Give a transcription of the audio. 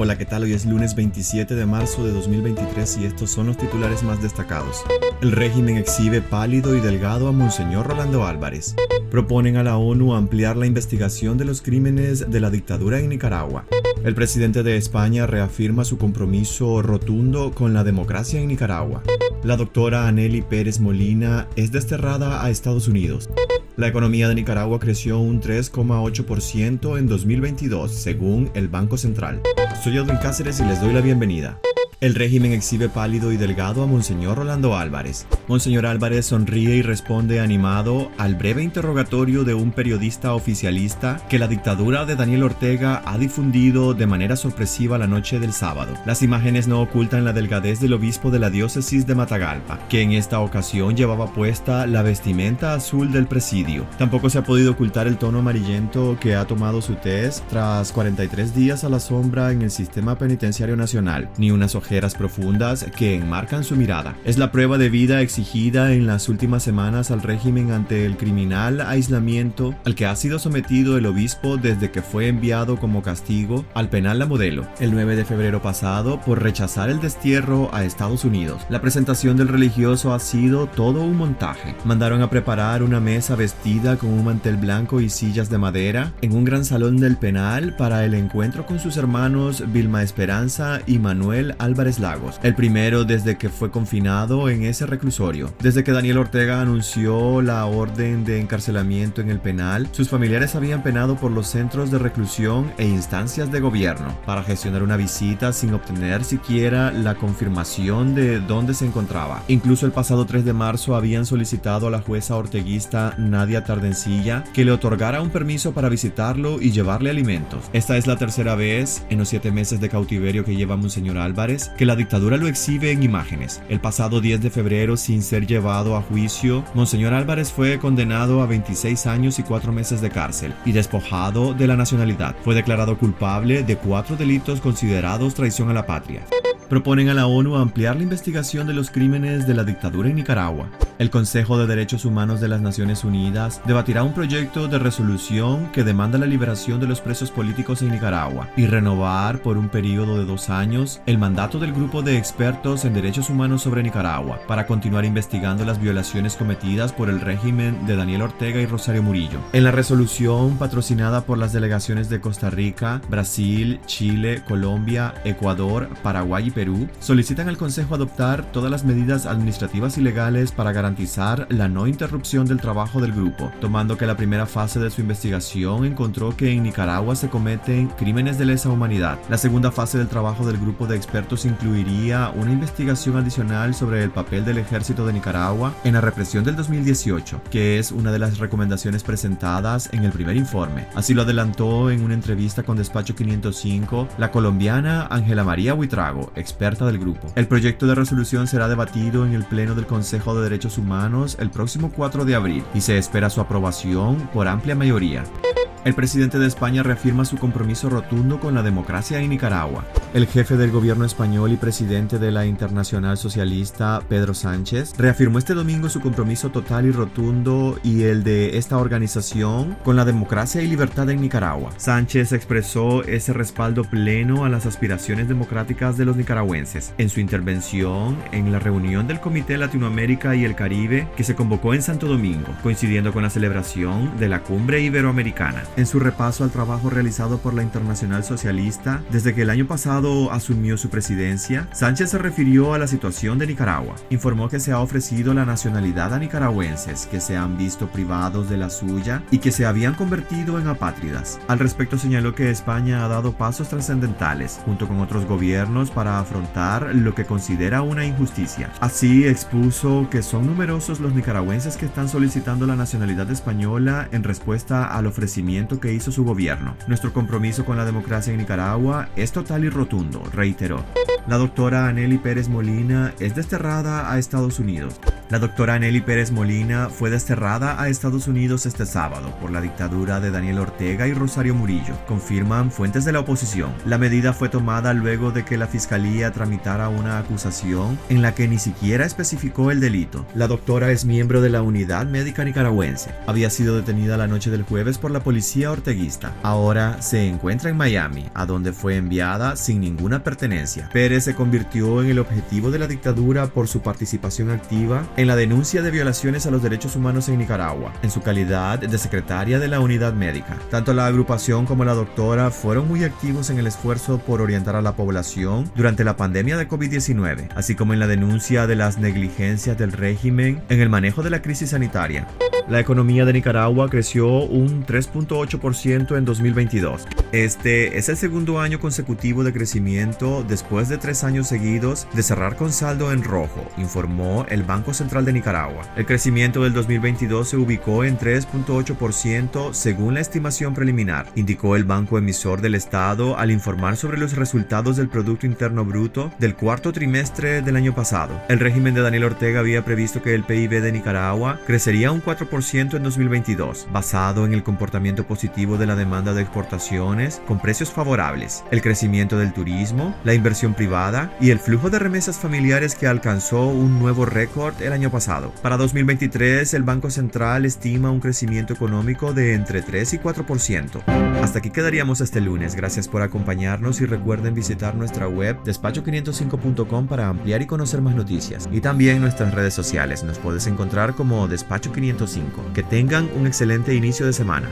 Hola, ¿qué tal? Hoy es lunes 27 de marzo de 2023 y estos son los titulares más destacados. El régimen exhibe pálido y delgado a Monseñor Rolando Álvarez. Proponen a la ONU ampliar la investigación de los crímenes de la dictadura en Nicaragua. El presidente de España reafirma su compromiso rotundo con la democracia en Nicaragua. La doctora Aneli Pérez Molina es desterrada a Estados Unidos. La economía de Nicaragua creció un 3,8% en 2022, según el Banco Central. Soy Edwin Cáceres y les doy la bienvenida. El régimen exhibe pálido y delgado a Monseñor Rolando Álvarez. Monseñor Álvarez sonríe y responde animado al breve interrogatorio de un periodista oficialista que la dictadura de Daniel Ortega ha difundido de manera sorpresiva la noche del sábado. Las imágenes no ocultan la delgadez del obispo de la diócesis de Matagalpa, que en esta ocasión llevaba puesta la vestimenta azul del presidio. Tampoco se ha podido ocultar el tono amarillento que ha tomado su tez tras 43 días a la sombra en el sistema penitenciario nacional, ni unas profundas que enmarcan su mirada. Es la prueba de vida exigida en las últimas semanas al régimen ante el criminal aislamiento al que ha sido sometido el obispo desde que fue enviado como castigo al penal La Modelo el 9 de febrero pasado por rechazar el destierro a Estados Unidos. La presentación del religioso ha sido todo un montaje. Mandaron a preparar una mesa vestida con un mantel blanco y sillas de madera en un gran salón del penal para el encuentro con sus hermanos Vilma Esperanza y Manuel Álvarez Lagos, el primero desde que fue confinado en ese reclusorio. Desde que Daniel Ortega anunció la orden de encarcelamiento en el penal, sus familiares habían penado por los centros de reclusión e instancias de gobierno para gestionar una visita sin obtener siquiera la confirmación de dónde se encontraba. Incluso el pasado 3 de marzo habían solicitado a la jueza orteguista Nadia Tardencilla que le otorgara un permiso para visitarlo y llevarle alimentos. Esta es la tercera vez en los siete meses de cautiverio que lleva Monseñor Álvarez que la dictadura lo exhibe en imágenes. El pasado 10 de febrero, sin ser llevado a juicio, Monseñor Álvarez fue condenado a 26 años y 4 meses de cárcel y despojado de la nacionalidad. Fue declarado culpable de cuatro delitos considerados traición a la patria proponen a la ONU ampliar la investigación de los crímenes de la dictadura en Nicaragua. El Consejo de Derechos Humanos de las Naciones Unidas debatirá un proyecto de resolución que demanda la liberación de los presos políticos en Nicaragua y renovar por un periodo de dos años el mandato del grupo de expertos en derechos humanos sobre Nicaragua para continuar investigando las violaciones cometidas por el régimen de Daniel Ortega y Rosario Murillo. En la resolución patrocinada por las delegaciones de Costa Rica, Brasil, Chile, Colombia, Ecuador, Paraguay y Perú, solicitan al Consejo adoptar todas las medidas administrativas y legales para garantizar garantizar la no interrupción del trabajo del grupo, tomando que la primera fase de su investigación encontró que en Nicaragua se cometen crímenes de lesa humanidad. La segunda fase del trabajo del grupo de expertos incluiría una investigación adicional sobre el papel del ejército de Nicaragua en la represión del 2018, que es una de las recomendaciones presentadas en el primer informe. Así lo adelantó en una entrevista con Despacho 505 la colombiana Ángela María Huitrago, experta del grupo. El proyecto de resolución será debatido en el Pleno del Consejo de Derechos Humanos el próximo 4 de abril y se espera su aprobación por amplia mayoría. El presidente de España reafirma su compromiso rotundo con la democracia en Nicaragua. El jefe del gobierno español y presidente de la Internacional Socialista, Pedro Sánchez, reafirmó este domingo su compromiso total y rotundo y el de esta organización con la democracia y libertad en Nicaragua. Sánchez expresó ese respaldo pleno a las aspiraciones democráticas de los nicaragüenses en su intervención en la reunión del Comité Latinoamérica y el Caribe que se convocó en Santo Domingo, coincidiendo con la celebración de la Cumbre Iberoamericana en su repaso al trabajo realizado por la Internacional Socialista desde que el año pasado asumió su presidencia, Sánchez se refirió a la situación de Nicaragua. Informó que se ha ofrecido la nacionalidad a nicaragüenses que se han visto privados de la suya y que se habían convertido en apátridas. Al respecto señaló que España ha dado pasos trascendentales junto con otros gobiernos para afrontar lo que considera una injusticia. Así expuso que son numerosos los nicaragüenses que están solicitando la nacionalidad española en respuesta al ofrecimiento que hizo su gobierno. Nuestro compromiso con la democracia en Nicaragua es total y rotundo, reiteró. La doctora Aneli Pérez Molina es desterrada a Estados Unidos. La doctora Nelly Pérez Molina fue desterrada a Estados Unidos este sábado por la dictadura de Daniel Ortega y Rosario Murillo, confirman fuentes de la oposición. La medida fue tomada luego de que la fiscalía tramitara una acusación en la que ni siquiera especificó el delito. La doctora es miembro de la Unidad Médica Nicaragüense. Había sido detenida la noche del jueves por la policía orteguista. Ahora se encuentra en Miami, a donde fue enviada sin ninguna pertenencia. Pérez se convirtió en el objetivo de la dictadura por su participación activa en la denuncia de violaciones a los derechos humanos en Nicaragua, en su calidad de secretaria de la unidad médica. Tanto la agrupación como la doctora fueron muy activos en el esfuerzo por orientar a la población durante la pandemia de COVID-19, así como en la denuncia de las negligencias del régimen en el manejo de la crisis sanitaria. La economía de Nicaragua creció un 3.8% en 2022. Este es el segundo año consecutivo de crecimiento después de tres años seguidos de cerrar con saldo en rojo, informó el Banco Central de Nicaragua. El crecimiento del 2022 se ubicó en 3.8% según la estimación preliminar, indicó el banco emisor del Estado al informar sobre los resultados del Producto Interno Bruto del cuarto trimestre del año pasado. El régimen de Daniel Ortega había previsto que el PIB de Nicaragua crecería un 4% en 2022, basado en el comportamiento positivo de la demanda de exportaciones con precios favorables, el crecimiento del turismo, la inversión privada y el flujo de remesas familiares que alcanzó un nuevo récord el año pasado. Para 2023, el Banco Central estima un crecimiento económico de entre 3 y 4%. Hasta aquí quedaríamos este lunes. Gracias por acompañarnos y recuerden visitar nuestra web despacho505.com para ampliar y conocer más noticias. Y también nuestras redes sociales. Nos puedes encontrar como Despacho 505. Que tengan un excelente inicio de semana.